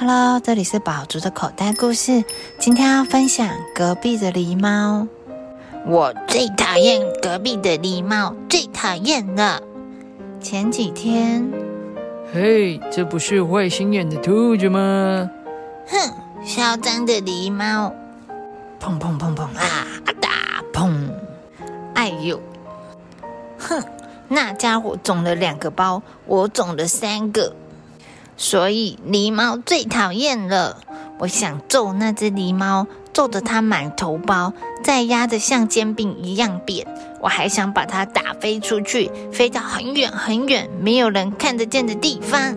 Hello，这里是宝竹的口袋故事。今天要分享隔壁的狸猫。我最讨厌隔壁的狸猫，最讨厌了。前几天，嘿，这不是坏心眼的兔子吗？哼，嚣张的狸猫！砰砰砰砰啊！打砰！哎呦！哼，那家伙肿了两个包，我肿了三个。所以狸猫最讨厌了。我想揍那只狸猫，揍得它满头包，再压得像煎饼一样扁。我还想把它打飞出去，飞到很远很远，没有人看得见的地方。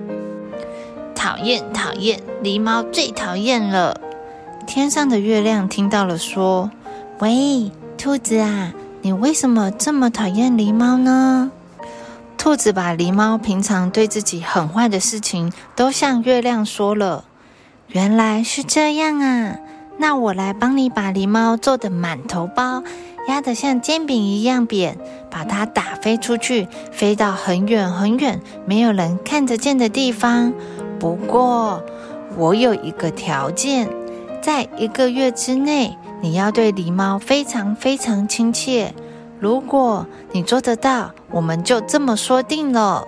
讨厌讨厌，狸猫最讨厌了。天上的月亮听到了，说：“喂，兔子啊，你为什么这么讨厌狸猫呢？”兔子把狸猫平常对自己很坏的事情都向月亮说了。原来是这样啊！那我来帮你把狸猫揍得满头包，压得像煎饼一样扁，把它打飞出去，飞到很远很远，没有人看得见的地方。不过，我有一个条件，在一个月之内，你要对狸猫非常非常亲切。如果你做得到，我们就这么说定了。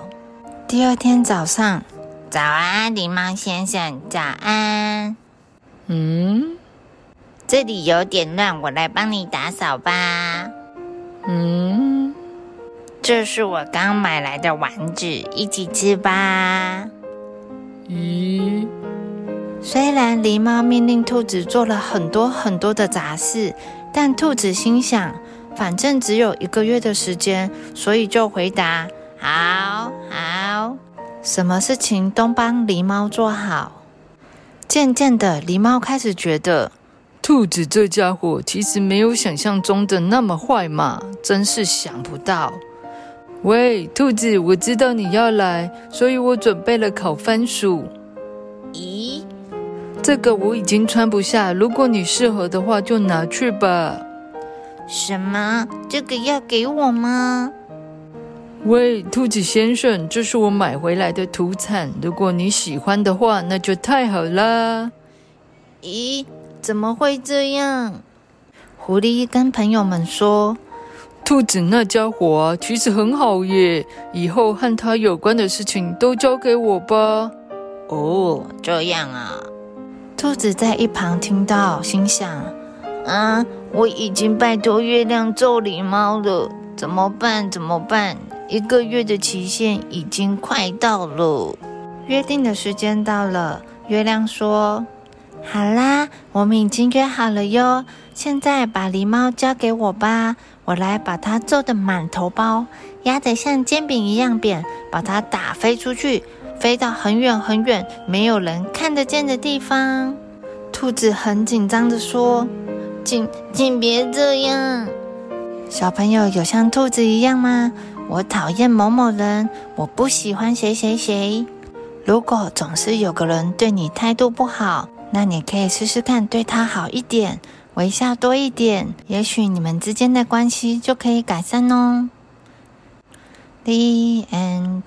第二天早上，早安，狸猫先生，早安。嗯，这里有点乱，我来帮你打扫吧。嗯，这是我刚买来的丸子，一起吃吧。咦，虽然狸猫命令兔子做了很多很多的杂事，但兔子心想。反正只有一个月的时间，所以就回答：“好好，什么事情都帮狸猫做好。”渐渐的，狸猫开始觉得，兔子这家伙其实没有想象中的那么坏嘛，真是想不到。喂，兔子，我知道你要来，所以我准备了烤番薯。咦，这个我已经穿不下，如果你适合的话，就拿去吧。什么？这个要给我吗？喂，兔子先生，这是我买回来的土产，如果你喜欢的话，那就太好啦。咦，怎么会这样？狐狸跟朋友们说：“兔子那家伙啊，其实很好耶，以后和他有关的事情都交给我吧。”哦，这样啊。兔子在一旁听到，心想。啊！我已经拜托月亮揍狸猫了，怎么办？怎么办？一个月的期限已经快到了，约定的时间到了。月亮说：“好啦，我们已经约好了哟。现在把狸猫交给我吧，我来把它揍得满头包，压得像煎饼一样扁，把它打飞出去，飞到很远很远，没有人看得见的地方。”兔子很紧张的说。请请别这样，小朋友有像兔子一样吗？我讨厌某某人，我不喜欢谁谁谁。如果总是有个人对你态度不好，那你可以试试看对他好一点，微笑多一点，也许你们之间的关系就可以改善哦。The end.